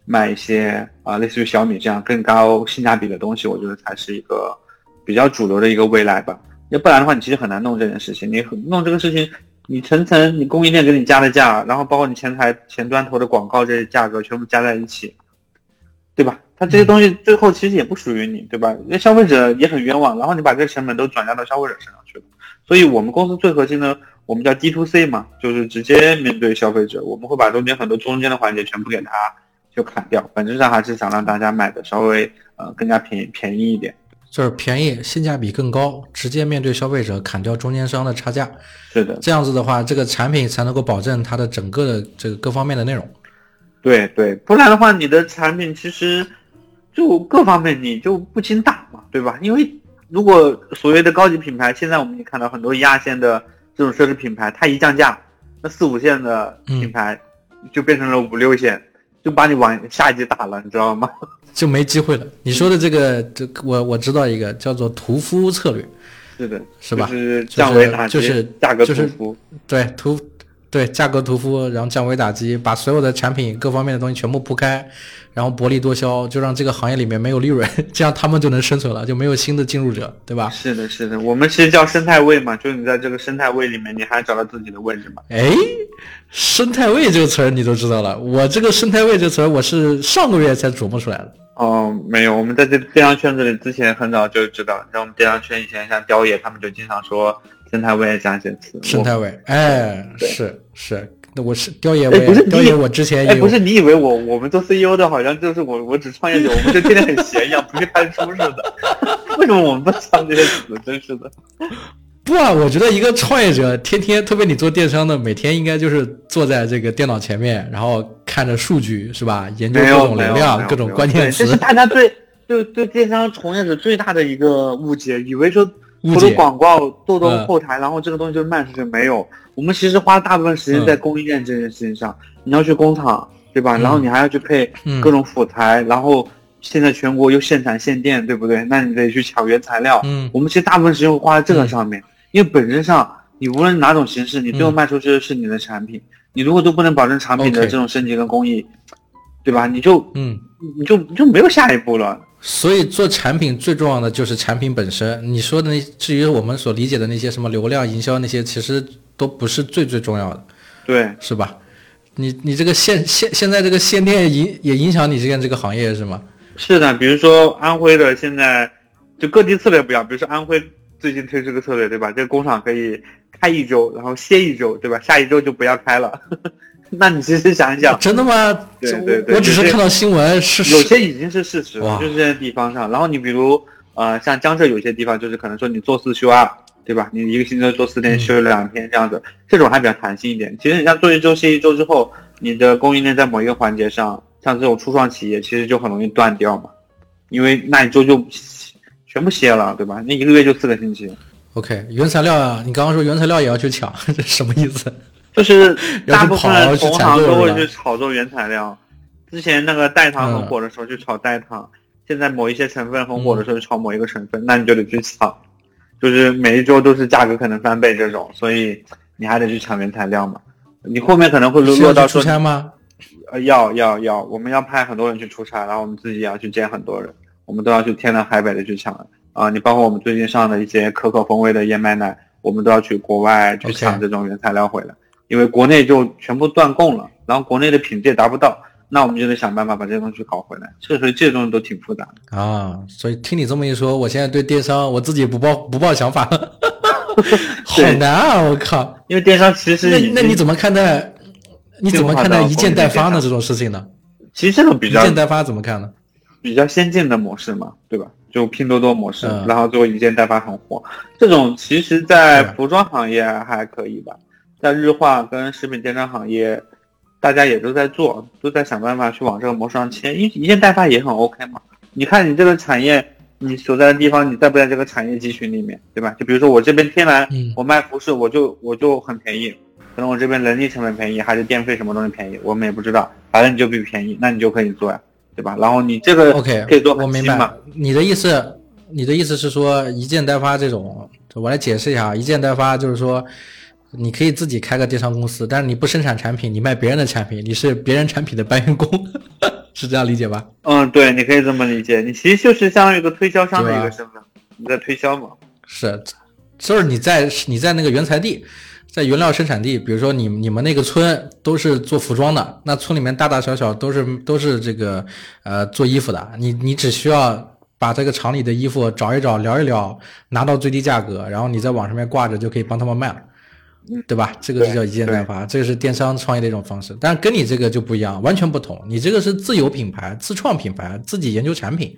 卖一些啊，类似于小米这样更高性价比的东西。我觉得才是一个比较主流的一个未来吧。要不然的话，你其实很难弄这件事情。你弄这个事情。你层层，你供应链给你加的价，然后包括你前台前端投的广告这些价格全部加在一起，对吧？它这些东西最后其实也不属于你，对吧？那消费者也很冤枉，然后你把这个成本都转嫁到消费者身上去了。所以我们公司最核心的，我们叫 D to C 嘛，就是直接面对消费者，我们会把中间很多中间的环节全部给他就砍掉，本质上还是想让大家买的稍微呃更加便宜便宜一点。就是便宜，性价比更高，直接面对消费者砍掉中间商的差价。是的，这样子的话，这个产品才能够保证它的整个的这个各方面的内容。对对，不然的话，你的产品其实就各方面你就不经打嘛，对吧？因为如果所谓的高级品牌，现在我们也看到很多一二线的这种奢侈品牌，它一降价，那四五线的品牌就变成了五六线，就把你往下一级打了，你知道吗？[laughs] 就没机会了。你说的这个，这我我知道一个叫做屠夫策略，是的，是吧？就是降维打击，就是价格屠夫，对屠，对价格屠夫，然后降维打击，把所有的产品各方面的东西全部铺开，然后薄利多销，就让这个行业里面没有利润，[laughs] 这样他们就能生存了，就没有新的进入者，对吧？是的，是的，我们其实叫生态位嘛，就是你在这个生态位里面，你还找到自己的位置嘛？哎，生态位这个词儿你都知道了，我这个生态位这词儿我是上个月才琢磨出来的。哦，没有，我们在这电商圈子里之前很早就知道，像我们电商圈以前像雕爷他们就经常说生态位这样一些词。生态位，哎，是是，那我是雕爷，不是雕爷，我之前哎，不是你以为我我们做 CEO 的好像就是我我只创业者，我们就天天很闲一样，不去看书似的。[laughs] 为什么我们不讲这些词？真是的。不啊，我觉得一个创业者天天，特别你做电商的，每天应该就是坐在这个电脑前面，然后看着数据，是吧？研究各种流量、各种关键词。这是大家对对对电商从业者最大的一个误解，以为说投投广告、做做后台，然后这个东西就卖出去。没有，我们其实花大部分时间在供应链这件事情上。你要去工厂，对吧？然后你还要去配各种辅材，然后现在全国又限产限电，对不对？那你得去抢原材料。嗯，我们其实大部分时间会花在这个上面。因为本质上，你无论哪种形式，你最后卖出去的是你的产品。你如果都不能保证产品的这种升级跟工艺，对吧？你就嗯，你就你就没有下一步了。所以做产品最重要的就是产品本身。你说的那至于我们所理解的那些什么流量营销那些，其实都不是最最重要的，对，是吧？你你这个限限现在这个限电影也影响你这个这个行业是吗？是的，比如说安徽的现在就各地策略不一样，比如说安徽。最近推出个策略，对吧？这个工厂可以开一周，然后歇一周，对吧？下一周就不要开了。[laughs] 那你其实想一想，真的吗？对对对，我只是看到新闻，是有些已经是事实了，就是这些地方上。然后你比如呃，像江浙有些地方，就是可能说你做四休二，对吧？你一个星期做四天，休两天这样子，这种还比较弹性一点。其实你像做一周歇一周之后，你的供应链在某一个环节上，像这种初创企业，其实就很容易断掉嘛，因为那一周就。全部歇了，对吧？那一个月就四个星期。OK，原材料，你刚刚说原材料也要去抢，[laughs] 这什么意思？就是 [laughs] 大部分同行都会去炒作原材料。之前那个代糖很火的时候去炒代糖，现在某一些成分很火的时候炒某一个成分，那你就得去抢。就是每一周都是价格可能翻倍这种，所以你还得去抢原材料嘛。你后面可能会落到出差吗？呃，要要要，我们要派很多人去出差，然后我们自己也要去见很多人。我们都要去天南海北的去抢啊！你包括我们最近上的一些可可风味的燕麦奶，我们都要去国外去抢这种原材料回来，因为国内就全部断供了，然后国内的品质也达不到，那我们就得想办法把这些东西搞回来。所以说这些东西都挺复杂的啊！所以听你这么一说，我现在对电商我自己不抱 [laughs] 不抱想法了，[laughs] 好难啊！我靠，因为电商其实那那你怎么看待？你怎么看待一件代发呢？这种事情呢？其实这种比较一件代发怎么看呢？比较先进的模式嘛，对吧？就拼多多模式，嗯然后最后一件代发很火。这种其实，在服装行业还可以吧，在日化跟食品电商行业，大家也都在做，都在想办法去往这个模式上切，一一件代发也很 OK 嘛。你看你这个产业，你所在的地方，你在不在这个产业集群里面，对吧？就比如说我这边天然，嗯我卖服饰，我就我就很便宜，可能我这边人力成本便宜，还是电费什么东西便宜，我们也不知道，反正你就比便宜，那你就可以做呀，对吧？然后你这个 OK，可以做我明很新嘛白，你的意思。你的意思是说一件代发这种，我来解释一下，啊，一件代发就是说，你可以自己开个电商公司，但是你不生产产品，你卖别人的产品，你是别人产品的搬运工，[laughs] 是这样理解吧？嗯，对，你可以这么理解，你其实就是相当于一个推销商的一个身份，你在推销嘛。是，就是你在你在那个原材地，在原料生产地，比如说你你们那个村都是做服装的，那村里面大大小小都是都是这个呃做衣服的，你你只需要把这个厂里的衣服找一找聊一聊，拿到最低价格，然后你在网上面挂着就可以帮他们卖了。对吧？这个是叫一件代发，这个是电商创业的一种方式，但是跟你这个就不一样，完全不同。你这个是自有品牌、自创品牌，自己研究产品。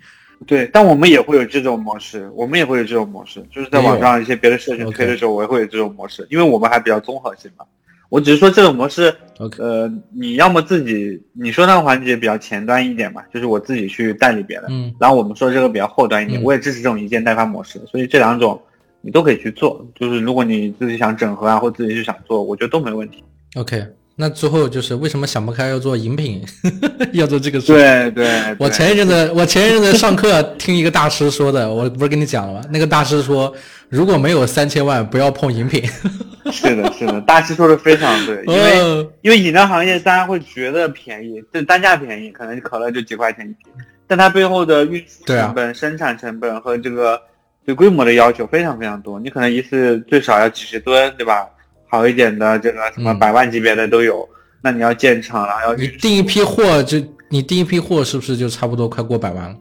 对，但我们也会有这种模式，我们也会有这种模式，就是在网上一些别的社群推的时候，我也会有这种模式，因为我们还比较综合性嘛。我只是说这种模式，OK，呃，你要么自己你说那个环节比较前端一点嘛，就是我自己去代理别人，嗯，然后我们说这个比较后端一点，嗯。我也支持这种一件代发模式，所以这两种你都可以去做，就是如果你自己想整合啊，或自己去想做，我觉得都没问题。OK，那最后就是为什么想不开要做饮品，[laughs] 要做这个事？对对，我前一阵子，我前一阵子上课听一个大师说的，我不是跟你讲了吗？那个大师说，如果没有三千万，不要碰饮品。[laughs] 是的，是的，大师说的非常对，因为、哦因为饮料行业大家会觉得便宜，就单价便宜，可能可乐就几块钱一瓶，但它背后的运输成本、生产成本和这个对规模的要求非常非常多，你可能一次最少要几十吨，对吧？好一点的这个什么嗯百万级别的都有，那你要建厂，然后要你订一批货就你订一批货是不是就差不多快过百万了？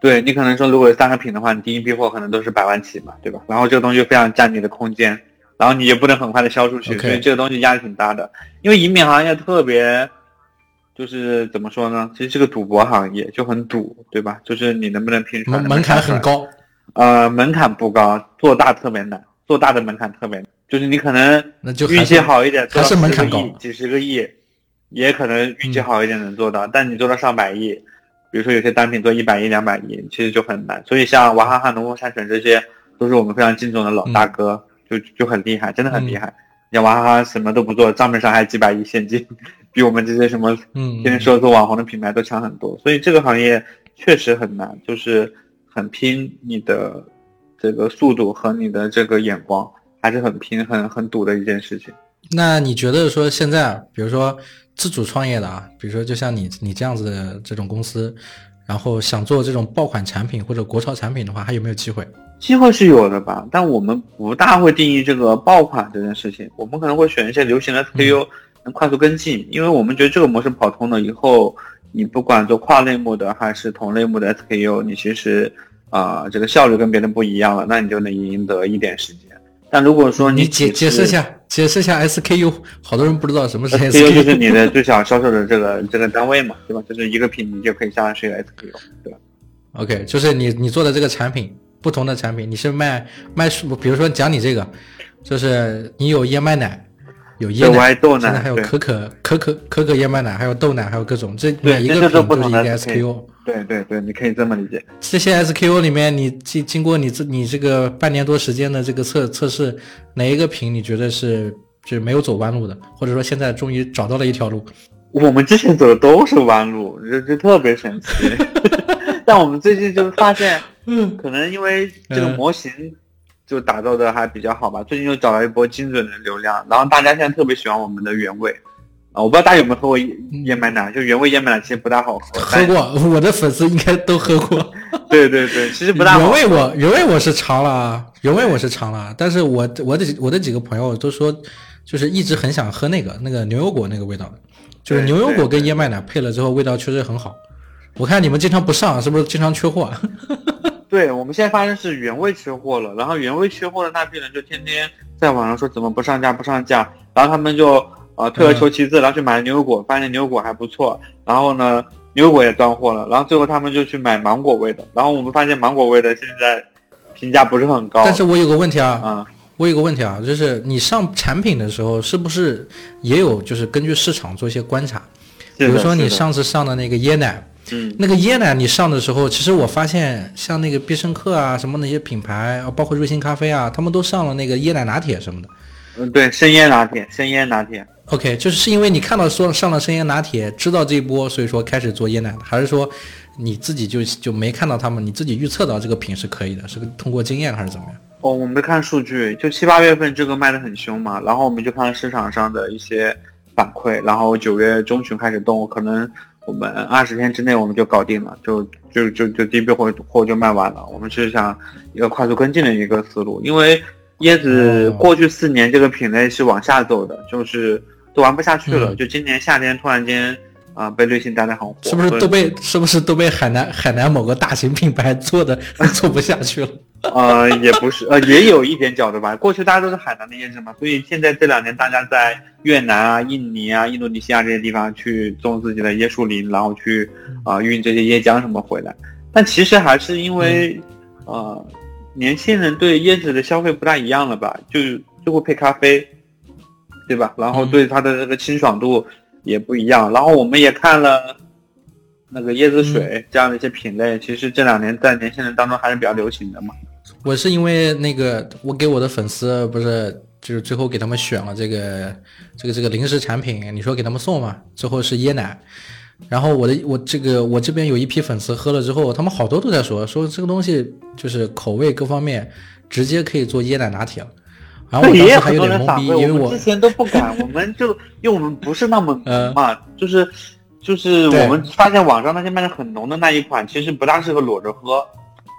对你可能说，如果有三个品的话，你第一批货可能都是百万起嘛，对吧？然后这个东西非常占你的空间，然后你也不能很快的销出去所以这个东西压力挺大的。因为饮品行业特别，就是怎么说呢？其实是个赌博行业，就很赌，对吧？就是你能不能拼出来，门门槛很。高。呃，门槛不高，做大特别难，做大的门槛特别难，就是你可能那就运气好一点，还是门槛10个亿高几十个亿，也可能运气好一点能做到，但你做到上百亿，比如说有些单品做一百亿、两百亿，其实就很难。所以像娃哈哈、农夫山泉这些，都是我们非常敬重的老大哥，就就很厉害，真的很厉害。你像娃哈哈什么都不做，账面上还几百亿现金，[laughs] 比我们这些什么嗯，天天说做网红的品牌都强很多。所以这个行业确实很难，就是很拼你的这个速度和你的这个眼光，还是很拼、很很赌的一件事情。那你觉得说现在，比如说自主创业的啊，比如说就像你你这样子的这种公司，然后想做这种爆款产品或者国潮产品的话，还有没有机会？机会是有的吧，但我们不大会定义这个爆款这件事情，我们可能会选一些流行的 SKU 能快速跟进，因为我们觉得这个模式跑通了以后，你不管做跨类目的还是同类目的 SKU，你其实啊、这个效率跟别人不一样了，那你就能赢得一点时间。但如果说你解解解释一下，解释一下 SKU，好多人不知道什么是 SKU 就是 SKU。你的最小销售的这个这个单位嘛，对吧？就是一个品你就可以相当于是一个 SKU，对吧？OK，就是你你做的这个产品，不同的产品，你是卖卖，比如说讲你这个，就是你有燕麦奶，有椰对我还奶，豆奶，现在还有可可可可可可燕麦奶，还有豆奶，还有各种，这每一个品就是一个 SKU。对对对，你可以这么理解。这些 SKU 里面，你经经过你这你这个半年多时间的这个测测试，哪一个品你觉得是是没有走弯路的，或者说现在终于找到了一条路？我们之前走的都是弯路，这这特别神奇。[laughs] 但我们最近就发现，[laughs] 嗯可能因为这个嗯模型就打造的还比较好吧，最近又找了一波精准的流量，然后大家现在特别喜欢我们的原味啊，我不知道大家有没有喝过燕麦奶，就原味燕麦奶其实不大好喝，喝过，我的粉丝应该都喝过。[laughs] 对对对，其实不大好喝。原味我原味我是尝了啊，原味我是尝了，但是我我的我的几个朋友都说，就是一直很想喝那个那个牛油果那个味道的，就是牛油果跟燕麦奶配了之后，味道确实很好。我看你们经常不上，是不是经常缺货？对，我们现在发现是原味缺货了，然后原味缺货的那批人就天天在网上说怎么不上架不上架，然后他们就呃退而求其次，然后去买了牛油果，发现牛油果还不错，然后呢牛油果也断货了，然后最后他们就去买芒果味的，然后我们发现芒果味的现在评价不是很高。但是我有个问题啊，啊，我有个问题啊，就是你上产品的时候，是不是也有就是根据市场做一些观察？比如说你上次上的那个椰奶，嗯那个椰奶你上的时候，其实我发现像那个必胜客啊，什么那些品牌，啊包括瑞幸咖啡啊，他们都上了那个椰奶拿铁什么的。嗯，对，生椰拿铁，生椰拿铁。OK，就是是因为你看到说上了生椰拿铁，知道这一波，所以说开始做椰奶的，还是说你自己就就没看到他们，你自己预测到这个品是可以的，是通过经验还是怎么样？哦，我们看数据，就七八月份这个卖的很凶嘛，然后我们就看市场上的一些反馈，然后九月中旬开始动，可能我们二十天之内我们就搞定了，就就就就第一批货货就卖完了。我们是想一个快速跟进的一个思路，因为椰子哦过去四年这个品类是往下走的，就是都玩不下去了，嗯就今年夏天突然间啊、被瑞幸带来很火，是不是都被是不是都被海南海南某个大型品牌做的 [laughs] 做不下去了？呃，[laughs] 也不是，呃，也有一点角度吧。过去大家都是海南的椰子嘛，所以现在这两年大家在越南啊、印尼啊、印度尼西亚这些地方去种自己的椰树林，然后去啊、呃运这些椰浆什么回来。但其实还是因为，呃，年轻人对椰子的消费不大一样了吧？就就会配咖啡，对吧？然后嗯对它的这个清爽度也不一样。然后我们也看了那个椰子水这样的一些品类，其实这两年在年轻人当中还是比较流行的嘛。我是因为那个我给我的粉丝不是就是最后给他们选了这个这个这个零食产品，你说给他们送嘛，最后是椰奶。然后我的我这个我这边有一批粉丝喝了之后，他们好多都在说说这个东西就是口味各方面直接可以做椰奶拿铁了。然后我当时还也有很多有点懵逼，人反馈，因为我我们之前都不敢，[laughs] 我们就因为我们不是那么呃浓嘛，就是就是我们发现网上那些卖的很浓的那一款，其实不大适合裸着喝，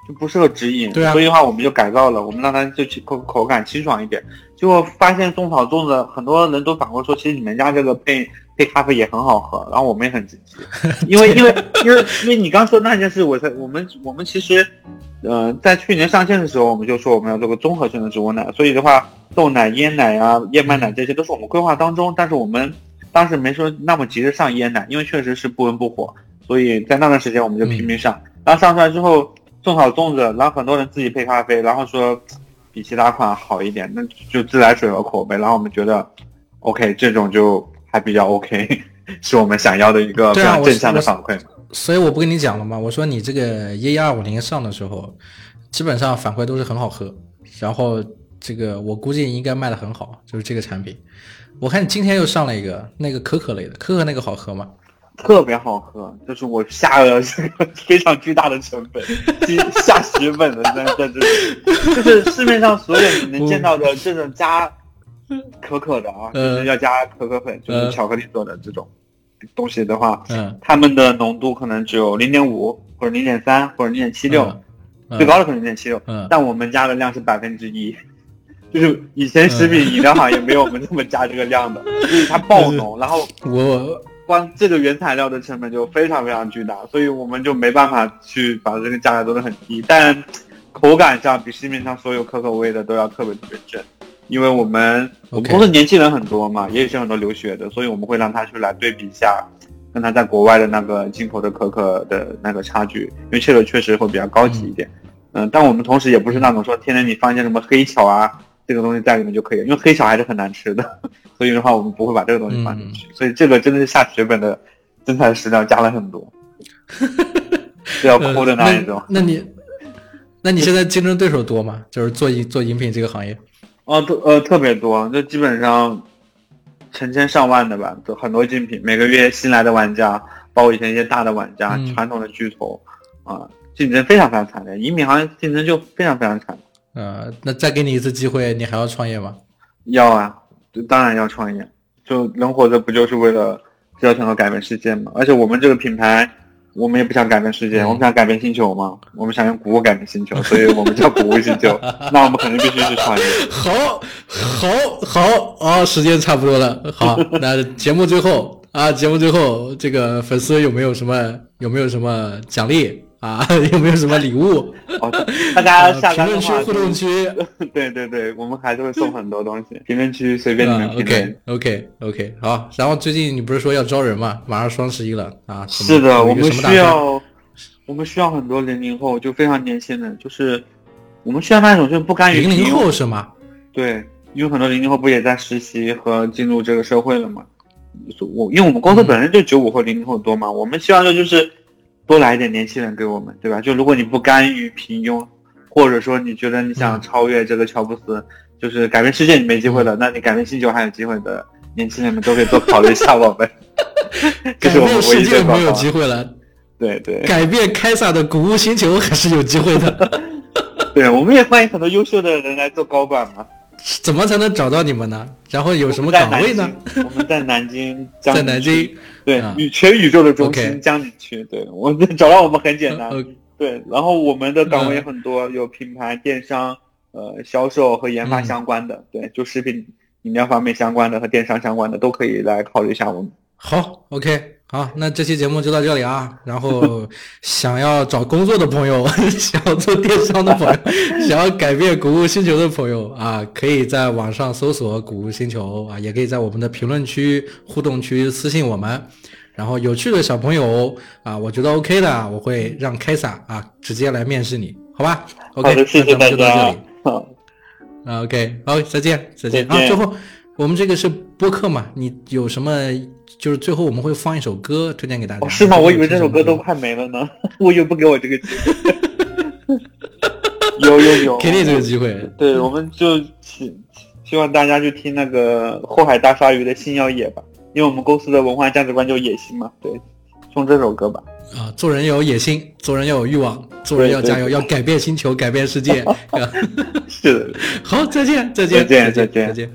就不适合直饮。对啊所以的话我们就改造了，我们让它就口口感清爽一点。结果发现种草种的很多人都反馈说，其实你们家这个配配咖啡也很好喝，然后我们也很惊喜，[laughs] 因为因为因为因为你刚说那件事，我才我们我们其实。呃，在去年上线的时候，我们就说我们要做个综合性的植物奶，所以的话，豆奶、椰奶啊、燕麦奶这些都是我们规划当中，但是我们当时没说那么急着上椰奶，因为确实是不温不火，所以在那段时间我们就拼命上。然后上出来之后，种草粽子，然后很多人自己配咖啡，然后说比其他款好一点，那就自来水和口碑，然后我们觉得 OK，这种就还比较 OK，[laughs] 是我们想要的一个非常正向的反馈。所以我不跟你讲了吗？我说你这个椰一二五零上的时候，基本上反馈都是很好喝，然后这个我估计应该卖的很好，就是这个产品。我看你今天又上了一个那个可可类的，可可那个好喝吗？特别好喝，就是我下了这个非常巨大的成本，[laughs] 下血本的在在这里，就是市面上所有你能见到的这种加可可的啊，嗯。就是要加可可粉，就是嗯。巧克力做的这种东西的话，嗯，它们的浓度可能只有零点五或者零点三或者零点七六，嗯。最高的可能零点七六，嗯。但我们加的量是百分之一。[laughs] 就是以前食品饮料行业没有我们这么加这个量的，所 [laughs] 以它爆浓，然后我。光这个原材料的成本就非常非常巨大，所以我们就没办法去把这个价格做得很低，但口感上比市面上所有可可味的都要特别特别正，因为我们我们公司年轻人很多嘛，也有些很多留学的，所以我们会让他去来对比一下，跟他在国外的那个进口的可可的那个差距，因为这个确实会比较高级一点，嗯、但我们同时也不是那种说天天你放一些什么黑巧啊这个东西在里面就可以，因为黑巧还是很难吃的，[laughs] 所以的话我们不会把这个东西放进去，所以这个真的是下血本的真材实料加了很多，[laughs] 是要哭的那一种。呃那那你那你现在竞争对手多吗？就是做饮做饮品这个行业？哦，特呃特别多，就基本上成千上万的吧，都很多竞品，每个月新来的玩家，包括以前一些大的玩家，嗯传统的巨头啊、竞争非常非常惨烈，饮品行业竞争就非常非常惨。呃，那再给你一次机会，你还要创业吗？要啊，就当然要创业，就人活着不就是为了折腾和改变世界吗？而且我们这个品牌。我们也不想改变世界，嗯我们想改变星球嘛。我们想用谷物改变星球，所以我们叫谷物星球。[laughs] 那我们肯定必须是创业。好，好，好啊！时间差不多了，好，那节目最后啊，节目最后这个粉丝有没有什么有没有什么奖励啊？[laughs] 有没有什么礼物？哦，大家下评论区、互动区，对对对，我们还是会送很多东西。评论区随便你们评论。OK OK OK，好。然后最近你不是说要招人吗？马上双十一了啊！是的，我们需要，我们需要很多零零后，就非常年轻的，就是我们需要那种就不甘于零零后是吗？对，因为很多零零后不也在实习和进入这个社会了吗？我因为我们公司本身就九五后、零零后多嘛，我们希望的就是多来一点年轻人给我们，对吧？就如果你不甘于平庸，或者说你觉得你想超越这个乔布斯，就是改变世界你没机会了，那你改变星球还有机会的年轻人们都可以多考虑一下我们。[laughs] 改变世界没有机会了，对对，改变凯撒的谷物星球还是有机会的。[laughs] 对，我们也欢迎很多优秀的人来做高管嘛。[laughs] 怎么才能找到你们呢？然后有什么岗位呢？我们在南京，[laughs] 在南京，对，宇全宇宙的中心江宁区。对，我找到我们很简单。对，然后我们的岗位很多，有品牌、电商、呃，销售和研发相关的。对，就食品饮料方面相关的和电商相关的都可以来考虑一下我们。好，OK。好，那这期节目就到这里啊。然后想要找工作的朋友，[laughs] 想要做电商的朋友，[laughs] 想要改变谷物星球的朋友啊，可以在网上搜索“谷物星球”啊，也可以在我们的评论区、互动区私信我们。然后有趣的小朋友啊，我觉得 OK 的，我会让凯撒啊直接来面试你，好吧？OK，那咱们就到这里。好，OK，好，再见，再见啊。最后，我们这个是播客嘛？你有什么？就是最后我们会放一首歌推荐给大家，是吗？我以为这首歌都快没了呢，[laughs] 我以为不给我这个机会。[laughs] 有有有，给你这个机会。对，我们就希希望大家去听那个后海大鲨鱼的星耀野吧，因为我们公司的文化价值观就野心嘛。对，送这首歌吧。啊，做人要有野心，做人要有欲望，做人要加油，要改变星球，改变世界。[laughs] 是的。好，再见，再见，再见，再见，再见。